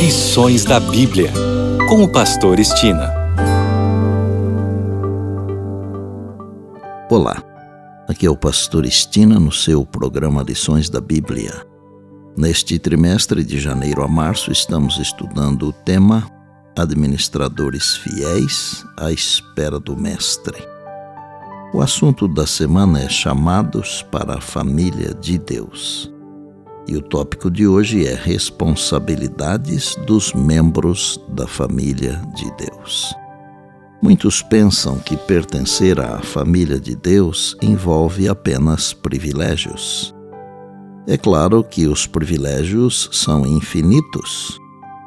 Lições da Bíblia, com o Pastor Estina. Olá, aqui é o Pastor Estina no seu programa Lições da Bíblia. Neste trimestre de janeiro a março, estamos estudando o tema Administradores Fiéis à Espera do Mestre. O assunto da semana é Chamados para a Família de Deus. E o tópico de hoje é responsabilidades dos membros da família de Deus. Muitos pensam que pertencer à família de Deus envolve apenas privilégios. É claro que os privilégios são infinitos,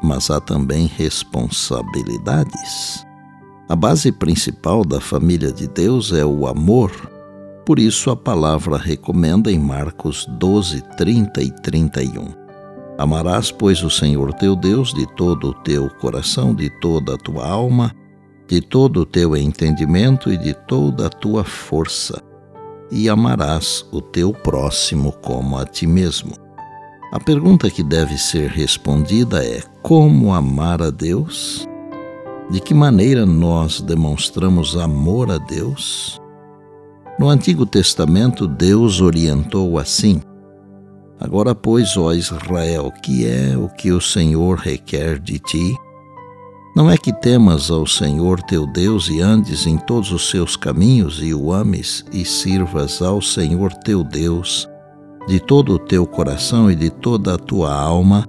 mas há também responsabilidades. A base principal da família de Deus é o amor por isso a palavra recomenda em Marcos 12, 30 e 31. Amarás, pois, o Senhor teu Deus de todo o teu coração, de toda a tua alma, de todo o teu entendimento e de toda a tua força, e amarás o teu próximo como a ti mesmo. A pergunta que deve ser respondida é: como amar a Deus? De que maneira nós demonstramos amor a Deus? No Antigo Testamento, Deus orientou assim: Agora, pois, ó Israel, que é o que o Senhor requer de ti? Não é que temas ao Senhor teu Deus e andes em todos os seus caminhos e o ames e sirvas ao Senhor teu Deus de todo o teu coração e de toda a tua alma,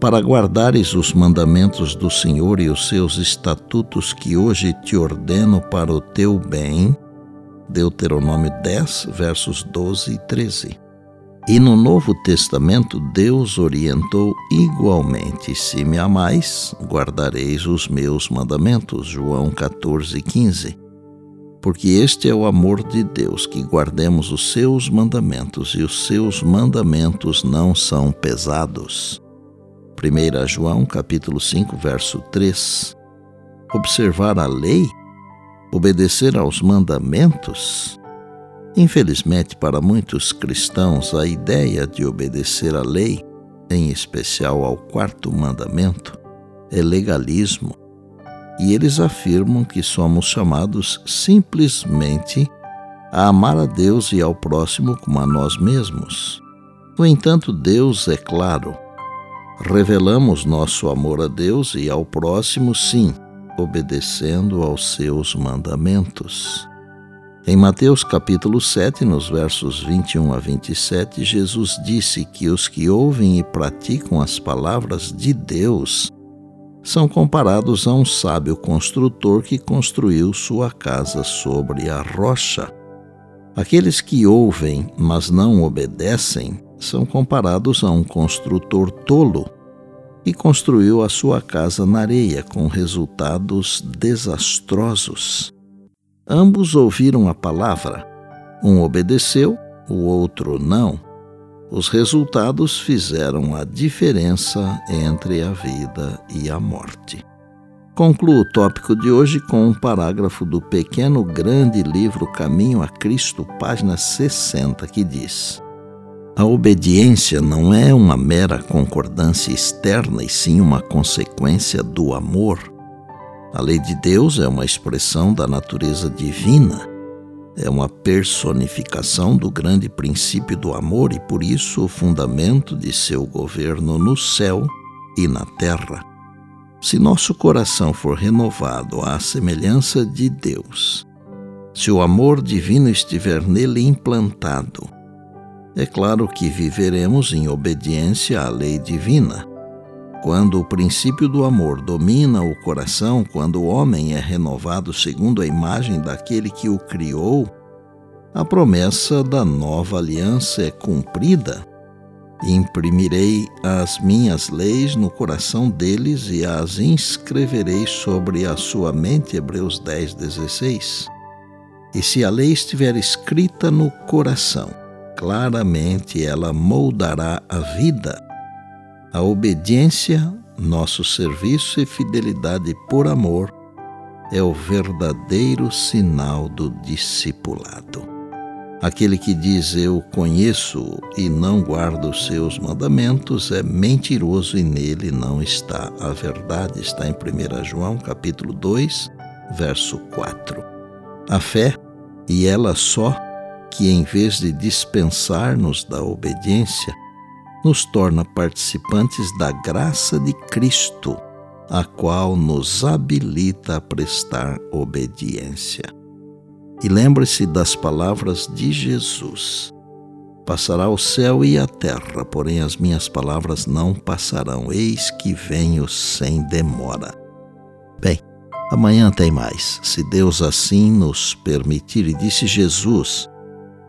para guardares os mandamentos do Senhor e os seus estatutos que hoje te ordeno para o teu bem, Deuteronômio 10, versos 12 e 13. E no Novo Testamento, Deus orientou igualmente: Se me amais, guardareis os meus mandamentos. João 14, 15. Porque este é o amor de Deus, que guardemos os seus mandamentos, e os seus mandamentos não são pesados. 1 João capítulo 5, verso 3. Observar a lei obedecer aos mandamentos? Infelizmente, para muitos cristãos, a ideia de obedecer à lei, em especial ao quarto mandamento, é legalismo, e eles afirmam que somos chamados simplesmente a amar a Deus e ao próximo como a nós mesmos. No entanto, Deus é claro. Revelamos nosso amor a Deus e ao próximo, sim, obedecendo aos seus mandamentos. Em Mateus capítulo 7, nos versos 21 a 27, Jesus disse que os que ouvem e praticam as palavras de Deus são comparados a um sábio construtor que construiu sua casa sobre a rocha. Aqueles que ouvem, mas não obedecem, são comparados a um construtor tolo e construiu a sua casa na areia, com resultados desastrosos. Ambos ouviram a palavra. Um obedeceu, o outro não. Os resultados fizeram a diferença entre a vida e a morte. Concluo o tópico de hoje com um parágrafo do pequeno grande livro Caminho a Cristo, página 60, que diz: a obediência não é uma mera concordância externa, e sim uma consequência do amor. A lei de Deus é uma expressão da natureza divina, é uma personificação do grande princípio do amor e, por isso, o fundamento de seu governo no céu e na terra. Se nosso coração for renovado à semelhança de Deus, se o amor divino estiver nele implantado, é claro que viveremos em obediência à lei divina. Quando o princípio do amor domina o coração, quando o homem é renovado segundo a imagem daquele que o criou, a promessa da nova aliança é cumprida. Imprimirei as minhas leis no coração deles e as inscreverei sobre a sua mente. Hebreus 10, 16. E se a lei estiver escrita no coração, claramente ela moldará a vida. A obediência, nosso serviço e fidelidade por amor é o verdadeiro sinal do discipulado. Aquele que diz eu conheço e não guarda os seus mandamentos é mentiroso e nele não está a verdade. Está em 1 João, capítulo 2, verso 4. A fé, e ela só, que em vez de dispensar-nos da obediência, nos torna participantes da graça de Cristo, a qual nos habilita a prestar obediência. E lembre-se das palavras de Jesus: Passará o céu e a terra, porém as minhas palavras não passarão. Eis que venho sem demora. Bem, amanhã tem mais, se Deus assim nos permitir. E disse Jesus: